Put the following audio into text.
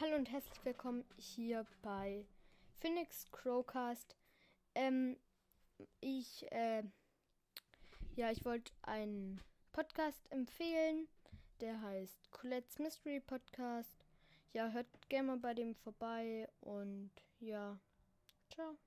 Hallo und herzlich willkommen hier bei Phoenix Crowcast. Ähm, ich, äh, ja, ich wollte einen Podcast empfehlen, der heißt Colette's Mystery Podcast. Ja, hört gerne mal bei dem vorbei und ja, ciao.